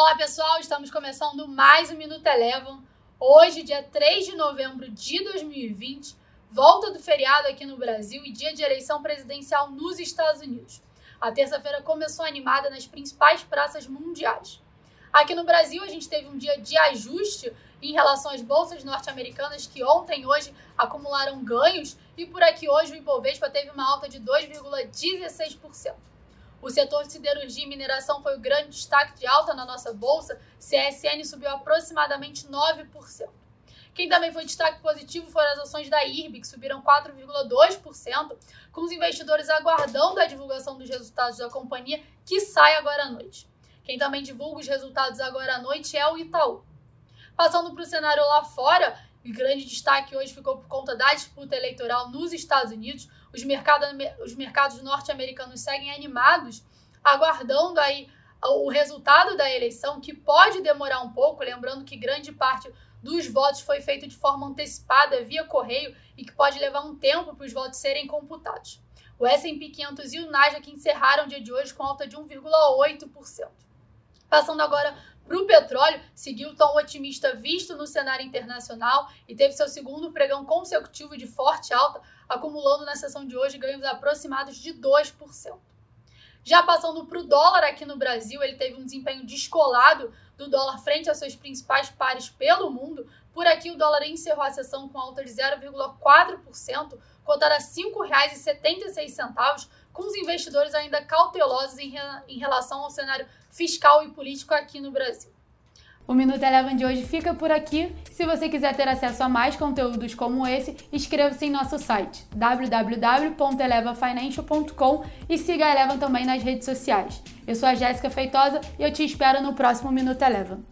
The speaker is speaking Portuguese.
Olá pessoal, estamos começando mais um Minuto Elevam. Hoje, dia 3 de novembro de 2020, volta do feriado aqui no Brasil e dia de eleição presidencial nos Estados Unidos. A terça-feira começou animada nas principais praças mundiais. Aqui no Brasil, a gente teve um dia de ajuste em relação às bolsas norte-americanas que ontem e hoje acumularam ganhos e por aqui hoje o Ibovespa teve uma alta de 2,16%. O setor de siderurgia e mineração foi o grande destaque de alta na nossa bolsa. CSN subiu aproximadamente 9%. Quem também foi destaque positivo foram as ações da IRB, que subiram 4,2%, com os investidores aguardando a divulgação dos resultados da companhia, que sai agora à noite. Quem também divulga os resultados agora à noite é o Itaú. Passando para o cenário lá fora, o grande destaque hoje ficou por conta da disputa eleitoral nos Estados Unidos. Os, mercado, os mercados norte-americanos seguem animados, aguardando aí o resultado da eleição, que pode demorar um pouco, lembrando que grande parte dos votos foi feito de forma antecipada via correio e que pode levar um tempo para os votos serem computados. O S&P 500 e o Nasdaq encerraram o dia de hoje com alta de 1,8%. Passando agora para o petróleo, seguiu o tom otimista visto no cenário internacional e teve seu segundo pregão consecutivo de forte alta, acumulando na sessão de hoje ganhos aproximados de 2%. Já passando para o dólar aqui no Brasil, ele teve um desempenho descolado do dólar frente aos seus principais pares pelo mundo. Por aqui, o dólar encerrou a sessão com alta de 0,4%, cotada a R$ 5,76, com os investidores ainda cautelosos em, em relação ao cenário fiscal e político aqui no Brasil. O Minuto Eleven de hoje fica por aqui. Se você quiser ter acesso a mais conteúdos como esse, inscreva-se em nosso site www.elevafinancial.com e siga a Eleven também nas redes sociais. Eu sou a Jéssica Feitosa e eu te espero no próximo Minuto Eleven.